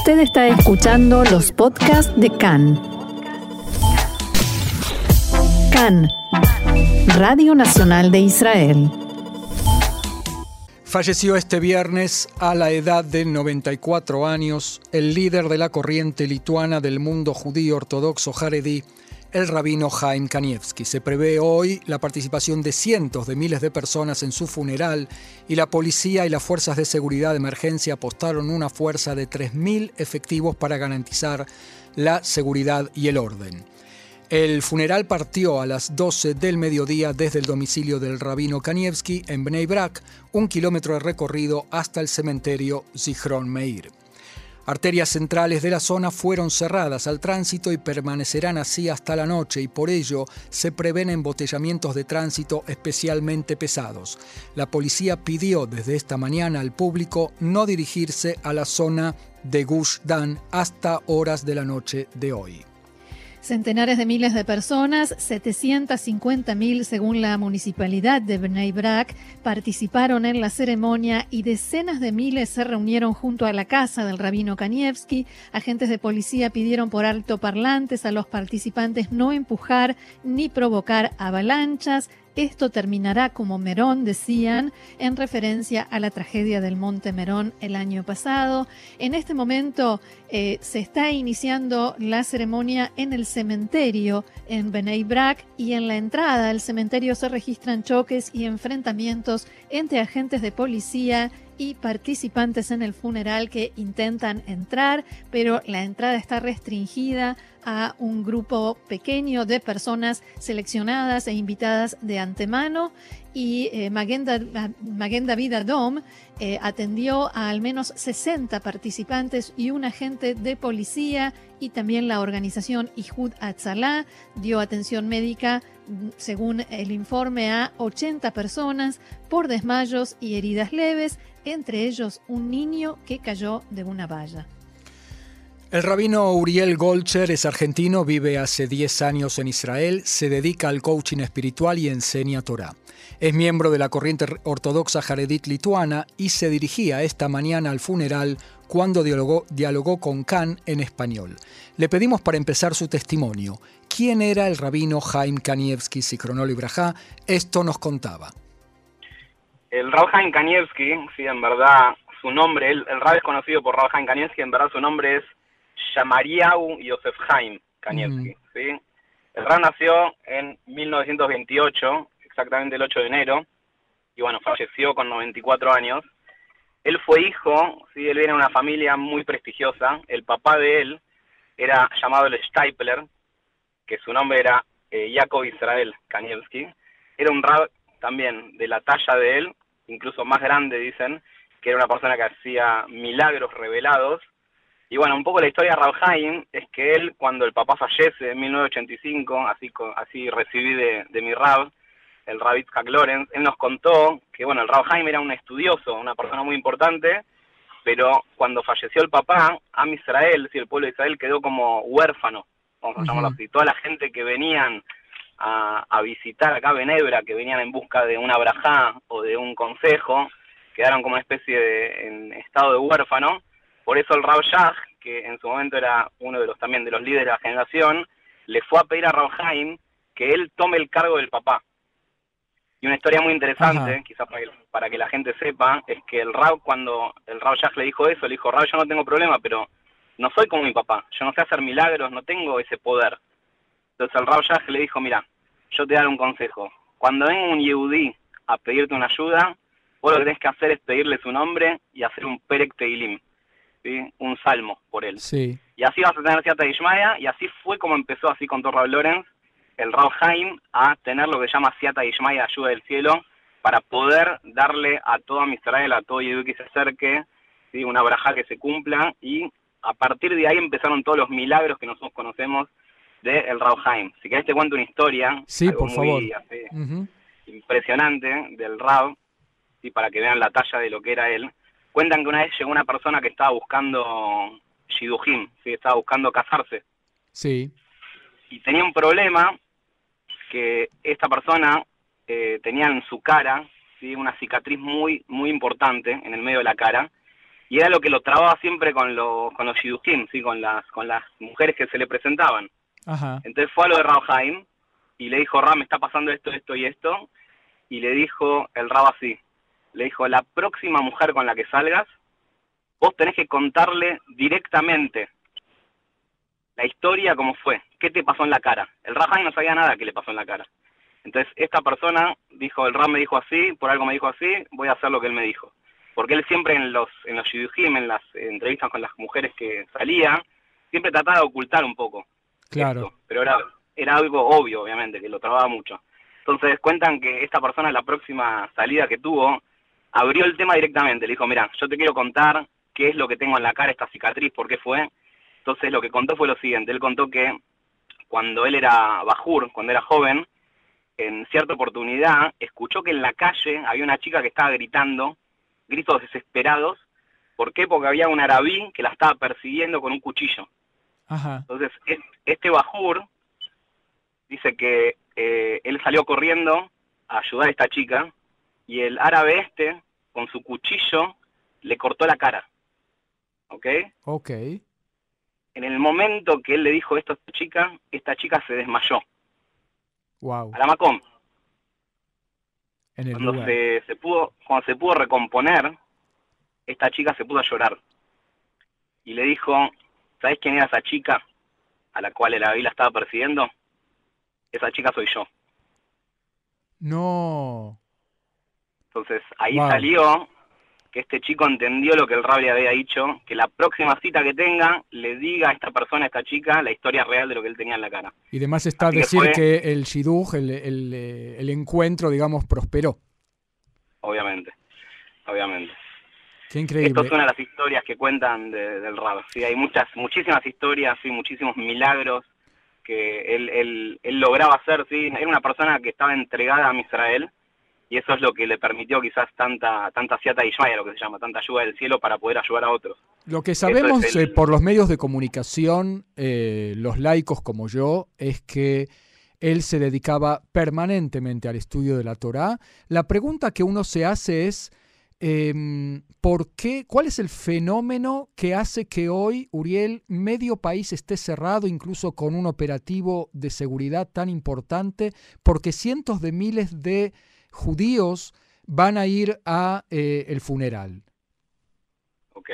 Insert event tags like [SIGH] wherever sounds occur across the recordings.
Usted está escuchando los podcasts de CAN. CAN, Radio Nacional de Israel. Falleció este viernes a la edad de 94 años el líder de la corriente lituana del mundo judío ortodoxo Haredi, el rabino Chaim Kanievski. Se prevé hoy la participación de cientos de miles de personas en su funeral y la policía y las fuerzas de seguridad de emergencia apostaron una fuerza de 3.000 efectivos para garantizar la seguridad y el orden. El funeral partió a las 12 del mediodía desde el domicilio del rabino Kanievski en Bnei Brak, un kilómetro de recorrido hasta el cementerio Zichron Meir. Arterias centrales de la zona fueron cerradas al tránsito y permanecerán así hasta la noche y por ello se prevén embotellamientos de tránsito especialmente pesados. La policía pidió desde esta mañana al público no dirigirse a la zona de Gush Dan hasta horas de la noche de hoy. Centenares de miles de personas, 750.000 según la municipalidad de Bnei Brak, participaron en la ceremonia y decenas de miles se reunieron junto a la casa del rabino Kanievski. Agentes de policía pidieron por altoparlantes a los participantes no empujar ni provocar avalanchas. Esto terminará como Merón, decían, en referencia a la tragedia del Monte Merón el año pasado. En este momento eh, se está iniciando la ceremonia en el cementerio en Benei Brak y en la entrada al cementerio se registran choques y enfrentamientos entre agentes de policía y participantes en el funeral que intentan entrar, pero la entrada está restringida a un grupo pequeño de personas seleccionadas e invitadas de antemano y eh, Magenda, Vida Dom eh, atendió a al menos 60 participantes y un agente de policía y también la organización Ihud Atzalá dio atención médica según el informe a 80 personas por desmayos y heridas leves entre ellos un niño que cayó de una valla. El rabino Uriel Golcher es argentino, vive hace 10 años en Israel, se dedica al coaching espiritual y enseña Torah. Es miembro de la corriente ortodoxa Jaredit lituana y se dirigía esta mañana al funeral cuando dialogó, dialogó con Khan en español. Le pedimos para empezar su testimonio. ¿Quién era el rabino Jaim Kanievski Sikronol Ibrahá? Esto nos contaba. El Rav Haim Kanievski, sí, en verdad, su nombre, el, el Rav es conocido por Rav Haim Kanievski, en verdad su nombre es Shamariau Yosef Haim Kanievski, ¿sí? El Rav nació en 1928, exactamente el 8 de enero, y bueno, falleció con 94 años. Él fue hijo, sí, él viene de una familia muy prestigiosa. El papá de él era llamado el Steipler, que su nombre era eh, Jacob Israel Kanievski. Era un rab también de la talla de él, incluso más grande, dicen, que era una persona que hacía milagros revelados. Y bueno, un poco la historia de Haim es que él, cuando el papá fallece en 1985, así, así recibí de, mi Rab, el Rabbi Lorenz, él nos contó que bueno, el Haim era un estudioso, una persona muy importante, pero cuando falleció el papá, a Israel, si el pueblo de Israel quedó como huérfano, vamos a llamarlo así. Toda la gente que venían a, visitar acá Benebra, que venían en busca de una brajá o de un consejo, quedaron como una especie de en estado de huérfano. Por eso el Rav Shah, que en su momento era uno de los también de los líderes de la generación, le fue a pedir a Rav Haim que él tome el cargo del papá. Y una historia muy interesante, quizás para que, la gente sepa, es que el Rav, cuando el Rav Shah le dijo eso, le dijo, Rav, yo no tengo problema, pero no soy como mi papá, yo no sé hacer milagros, no tengo ese poder. Entonces el Rav Shah le dijo, mira, yo te daré un consejo. Cuando venga un Yehudí a pedirte una ayuda, vos lo que tenés que hacer es pedirle su nombre y hacer un Perek Teilim, ¿sí? un salmo por él. Sí. Y así vas a tener Siata Ishmaya, y así fue como empezó así con Torra Lorenz, el Rav Haim, a tener lo que se llama Siata Ishmaya, ayuda del cielo, para poder darle a toda Israel, a todo Yehudí que se acerque, ¿sí? una braja que se cumpla, y a partir de ahí empezaron todos los milagros que nosotros conocemos de el Haim. Si querés te cuento una historia, sí, por favor. impresionante del Rab, y para que vean la talla de lo que era él. Cuentan que una vez llegó una persona que estaba buscando Shidujim, ¿sí? estaba buscando casarse. Sí. Y tenía un problema que esta persona eh, tenía en su cara ¿sí? una cicatriz muy, muy importante en el medio de la cara y era lo que lo trababa siempre con, los con los shidukim, ¿sí? con, las, con las mujeres que se le presentaban. Entonces fue a lo de Rab y le dijo, Ram, me está pasando esto, esto y esto, y le dijo el Rab así, le dijo, la próxima mujer con la que salgas, vos tenés que contarle directamente la historia como fue, qué te pasó en la cara. El Rab no sabía nada que le pasó en la cara. Entonces esta persona dijo, el Rab me dijo así, por algo me dijo así, voy a hacer lo que él me dijo. Porque él siempre en los en los en las entrevistas con las mujeres que salía, siempre trataba de ocultar un poco. Claro. pero era, era algo obvio, obviamente, que lo trababa mucho. Entonces cuentan que esta persona la próxima salida que tuvo, abrió el tema directamente, le dijo, mira, yo te quiero contar qué es lo que tengo en la cara, esta cicatriz, por qué fue. Entonces lo que contó fue lo siguiente, él contó que cuando él era bajur, cuando era joven, en cierta oportunidad escuchó que en la calle había una chica que estaba gritando, gritos desesperados. ¿Por qué? Porque había un arabí que la estaba persiguiendo con un cuchillo. Entonces, este bajur dice que eh, él salió corriendo a ayudar a esta chica y el árabe este, con su cuchillo, le cortó la cara. ¿Ok? Ok. En el momento que él le dijo esto a esta chica, esta chica se desmayó. Wow. A la Macom. En el cuando se, se, pudo, cuando se pudo recomponer, esta chica se pudo a llorar. Y le dijo, ¿sabes quién era esa chica a la cual el la estaba persiguiendo? Esa chica soy yo. No. Entonces ahí salió que este chico entendió lo que el Rab le había dicho, que la próxima cita que tenga le diga a esta persona, a esta chica, la historia real de lo que él tenía en la cara. Y además está decir que, el shidduch, el, el, encuentro, digamos, prosperó. Obviamente, obviamente. Qué increíble. Esto es una de las historias que cuentan del Rab. Sí, hay muchas, muchísimas historias, sí, muchísimos milagros que él, él, él lograba hacer. Sí, era una persona que estaba entregada a Israel y eso es lo que le permitió quizás tanta tanta siata Ishmael, lo que se llama, tanta ayuda del cielo para poder ayudar a otros. Lo que sabemos eh, por los medios de comunicación, eh, los laicos como yo, es que él se dedicaba permanentemente al estudio de la Torá. La pregunta que uno se hace es, em, ¿por qué, ¿cuál es el fenómeno que hace que hoy, Uriel, medio país esté cerrado, incluso con un operativo de seguridad tan importante? Porque cientos de miles de judíos van a ir a eh, el funeral? Ok.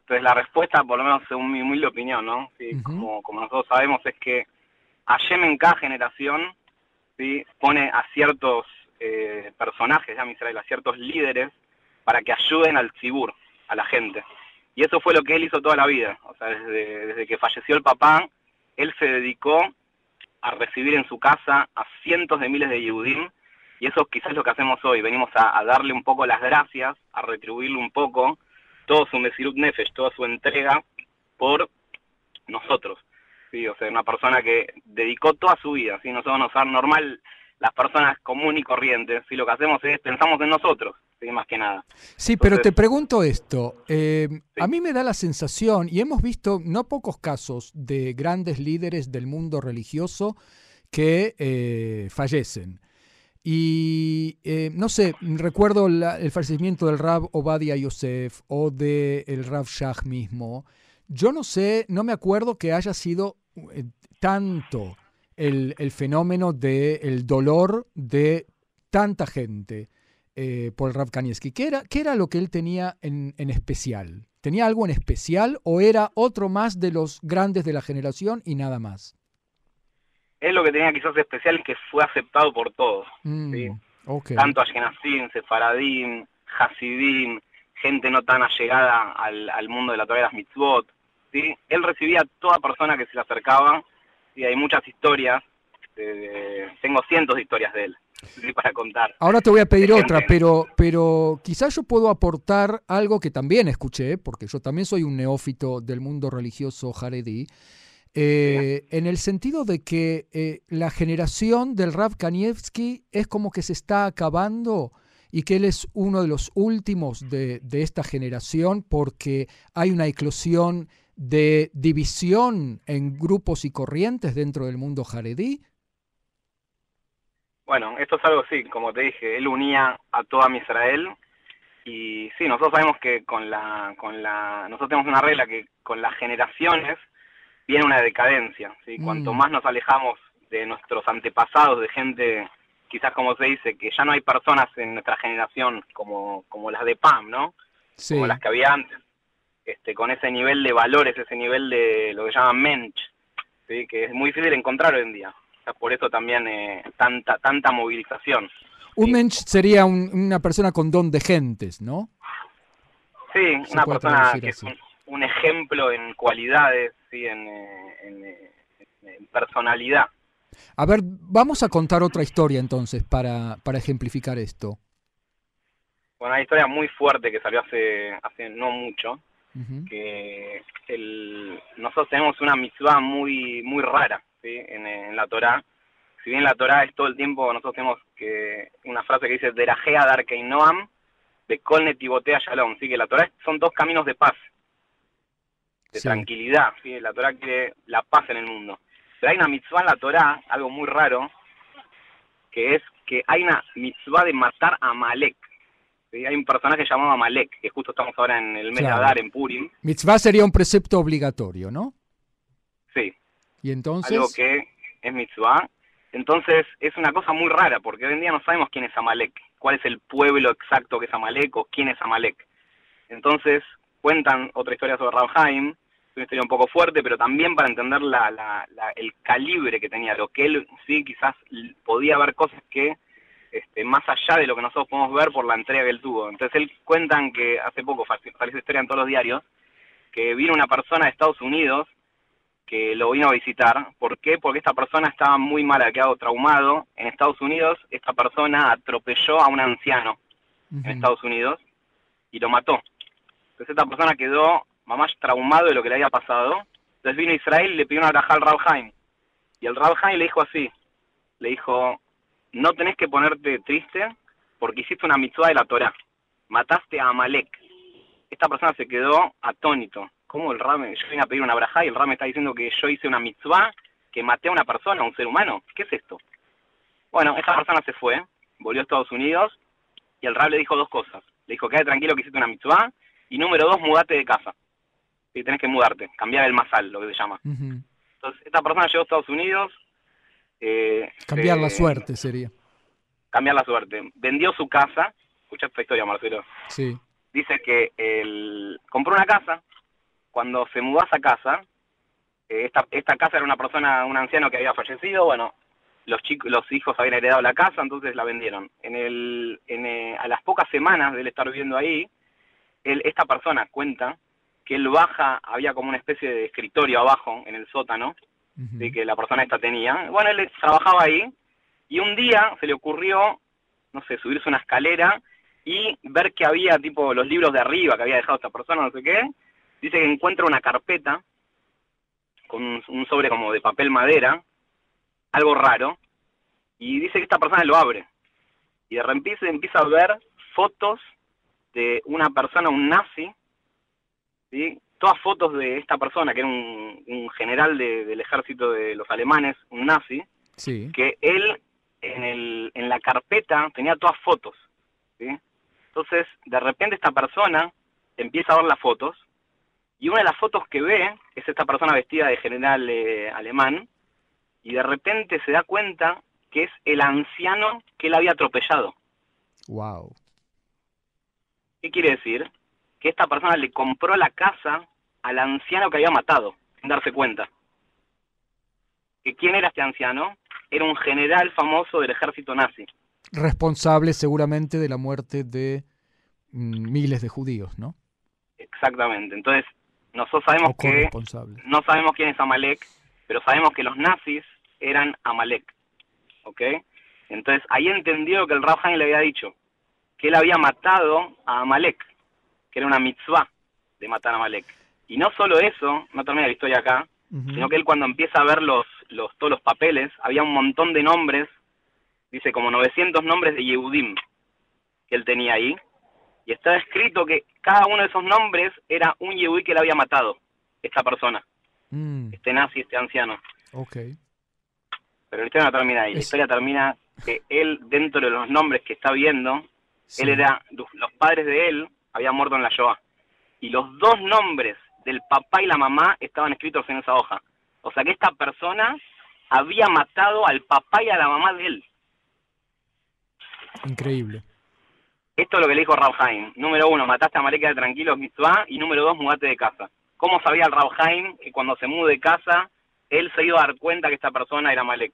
Entonces la respuesta, por lo menos según mi humilde opinión, ¿no? como, como nosotros sabemos, es que Hashem en cada generación ¿sí? pone a ciertos eh, personajes de Israel, a ciertos líderes, para que ayuden al cibur, a la gente. Y eso fue lo que él hizo toda la vida. O sea, desde, desde que falleció el papá, él se dedicó a recibir en su casa a cientos de miles de Yehudim y eso quizás es lo que hacemos hoy, venimos a, darle un poco las gracias, a retribuirle un poco todo su Mesirut Nefesh, toda su entrega por nosotros. Sí, o sea, una persona que dedicó toda su vida, ¿sí? nosotros nos dan normal las personas comunes y corrientes, si lo que hacemos es pensamos en nosotros, ¿sí? más que nada. Sí, pero te pregunto esto, eh, a mí me da la sensación, y hemos visto no pocos casos de grandes líderes del mundo religioso que eh, fallecen. Y eh, no sé, recuerdo el fallecimiento del Rab Obadia Yosef o del el Rab Shah mismo. Yo no sé, no me acuerdo que haya sido eh, tanto el, fenómeno del dolor de tanta gente eh, por el Rab Kanievski. ¿Qué era, ¿Qué era lo que él tenía en, en especial? ¿Tenía algo en especial o era otro más de los grandes de la generación y nada más? Es lo que tenía quizás especial es que fue aceptado por todos. Mm, ¿sí? Tanto Ashkenazim, Sefaradim, Hasidim, gente no tan allegada al, mundo de la Torah de las mitzvot. ¿sí? Él recibía a toda persona que se le acercaba y hay muchas historias, tengo cientos de historias de él. [LAUGHS] para contar. Ahora te voy a pedir otra, pero, pero quizás yo puedo aportar algo que también escuché, porque yo también soy un neófito del mundo religioso jaredí, eh, en el sentido de que eh, la generación del Rav Kanievski es como que se está acabando y que él es uno de los últimos de, esta generación porque hay una eclosión de división en grupos y corrientes dentro del mundo jaredí? Bueno, esto es algo así, como te dije, él unía a toda Israel y sí, nosotros sabemos que con la, con la, nosotros tenemos una regla que con las generaciones viene una decadencia, ¿sí? Cuanto Mm. más nos alejamos de nuestros antepasados, de gente, quizás como se dice, que ya no hay personas en nuestra generación como, como las de Pam, ¿no? Sí. Como las que había antes, este, con ese nivel de valores, ese nivel de lo que llaman mensch, ¿sí? que es muy difícil encontrar hoy en día. O sea, por eso también eh, tanta, tanta movilización. Un Sí. mensch sería un- una persona con don de gentes, ¿no? Sí, una persona que es así. un, un ejemplo en cualidades, ¿sí? en, eh, en, eh, en personalidad. A ver, vamos a contar otra historia entonces para, para ejemplificar esto. Bueno, una historia muy fuerte que salió hace, hace no mucho, que el, nosotros tenemos una mitzvah muy muy rara ¿sí? en, en la Torá. Si bien la Torá es todo el tiempo, nosotros tenemos que una frase que dice Derajea Darkei Noam, de Kol Netibotea Shalom, ¿sí? que la Torá son dos caminos de paz, de Sí. tranquilidad. ¿sí? La Torá quiere la paz en el mundo. Pero hay una mitzvah en la Torá, algo muy raro, que es que hay una mitzvah de matar a Amalek. ¿sí? Hay un personaje llamado Amalek, que justo estamos ahora en el mes Claro. de Adar, en Purim. Mitzvah sería un precepto obligatorio, ¿no? Sí, Y entonces... algo que es mitzvah. Entonces es una cosa muy rara, porque hoy en día no sabemos quién es Amalek, cuál es el pueblo exacto que es Amalek o quién es Amalek. Entonces cuentan otra historia sobre Rabhaim, una historia un poco fuerte, pero también para entender la, la- la- el calibre que tenía, lo que él sí quizás podía ver cosas que este, más allá de lo que nosotros podemos ver por la entrega que él tuvo. Entonces él cuentan que hace poco salió esa historia en todos los diarios, que vino una persona de Estados Unidos que lo vino a visitar. ¿Por qué? Porque esta persona estaba muy mal, había quedado traumado. En Estados Unidos, esta persona atropelló a un anciano en Estados Unidos y lo mató. Entonces esta persona quedó mamás traumado de lo que le había pasado. Entonces vino Israel y le pidió una braja al Rabhaim. Y el Rabhaim le dijo así, le dijo, no tenés que ponerte triste porque hiciste una mitzvah de la Torah. Mataste a Amalek. Esta persona se quedó atónito. ¿Cómo el Rame? Yo vine a pedir una braja y el Rame está diciendo que yo hice una mitzvah, que maté a una persona, a un ser humano. ¿Qué es esto? Bueno, esta persona se fue, volvió a Estados Unidos y el Rab le dijo dos cosas. Le dijo, quédate tranquilo que hiciste una mitzvah. Y número dos, mudate de casa. Y tenés que mudarte, cambiar el masal, lo que se llama. Entonces, esta persona llegó a Estados Unidos. eh, Cambiar la se- suerte sería. Cambiar la suerte. Vendió su casa. Escucha esta historia, Marcelo. Sí. Dice que él compró una casa. Cuando se mudó a esa casa, eh, esta, esta casa era una persona, un anciano que había fallecido. Bueno, los chicos, los hijos habían heredado la casa, entonces la vendieron. En el, en, eh, a las pocas semanas de él estar viviendo ahí, él, esta persona cuenta que él baja, había como una especie de escritorio abajo en el sótano. ¿sí? que la persona esta tenía. Bueno, él trabajaba ahí y un día se le ocurrió, no sé, subirse una escalera y ver que había tipo los libros de arriba que había dejado esta persona, no sé qué. Dice que encuentra una carpeta con un sobre como de papel madera, algo raro, y dice que esta persona lo abre. Y de repente empieza a ver fotos de una persona, un nazi, ¿sí? todas fotos de esta persona, que era un, un general de- del ejército de los alemanes, un nazi, Sí. que él en, el, en la carpeta tenía todas fotos. ¿sí? Entonces, de repente esta persona empieza a ver las fotos, y una de las fotos que ve es esta persona vestida de general eh, alemán, y de repente se da cuenta que es el anciano que él había atropellado. Wow. ¿Qué quiere decir? Que esta persona le compró la casa al anciano que había matado, sin darse cuenta. ¿Que ¿Quién era este anciano? Era un general famoso del ejército nazi. Responsable seguramente de la muerte de mm, miles de judíos, ¿no? Exactamente. Entonces, nosotros sabemos que no sabemos quién es Amalek, pero sabemos que los nazis eran Amalek. ¿Ok? Entonces, ahí entendió que el Haim le había dicho que él había matado a Amalek, que era una mitzvah de matar a Amalek. Y no solo eso, no termina la historia acá, sino que él cuando empieza a ver los, los, todos los papeles, había un montón de nombres, dice como 900 nombres de Yehudim que él tenía ahí, y está escrito que cada uno de esos nombres era un Yehudí que le había matado, esta persona, Mm, este nazi, este anciano. ok. Pero la historia no termina ahí, la historia termina que él, dentro de los nombres que está viendo, Él era, los padres de él habían muerto en la Shoah. Y los dos nombres del papá y la mamá estaban escritos en esa hoja. O sea que esta persona había matado al papá y a la mamá de él. Increíble. Esto es lo que le dijo Haim. Número uno, mataste a Malek de tranquilo, mitzvah. Y número dos, mudate de casa. ¿Cómo sabía el Haim que cuando se mude de casa, él se iba a dar cuenta que esta persona era Malek?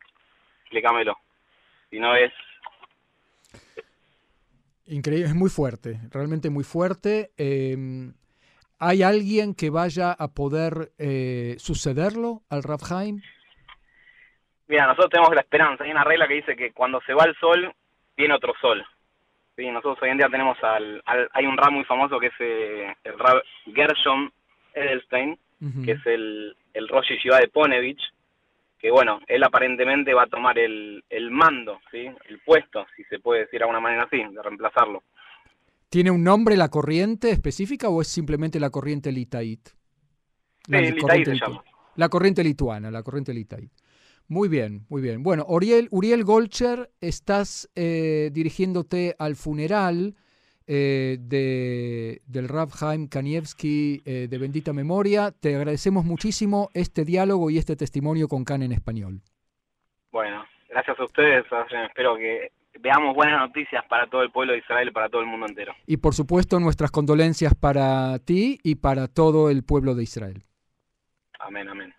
Explícamelo. Si no es... Increíble, es muy fuerte, realmente muy fuerte. Em, ¿Hay alguien que vaya a poder eh, sucederlo al Haim? Mira, nosotros tenemos la esperanza. Hay una regla que dice que cuando se va el sol, viene otro sol. Sí, nosotros hoy en día tenemos al, hay un rap muy famoso que es eh, el rap Gershom Edelstein, que es el, el Rosh Yeshiva de Ponevich, que bueno, él aparentemente va a tomar el, el mando, ¿sí? el puesto, si se puede decir de alguna manera así, de reemplazarlo. ¿Tiene un nombre la corriente específica o es simplemente la corriente litait? La, sí, litait se llama. La corriente lituana, la corriente litait. Muy bien, muy bien. Bueno, Uriel, Uriel Golcher, estás eh, dirigiéndote al funeral eh, de, del Rav Haim Kanievski eh, de Bendita Memoria. Te agradecemos muchísimo este diálogo y este testimonio con Can en español. Bueno, gracias a ustedes. Espero que veamos buenas noticias para todo el pueblo de Israel y para todo el mundo entero. Y por supuesto nuestras condolencias para ti y para todo el pueblo de Israel. Amén, amén.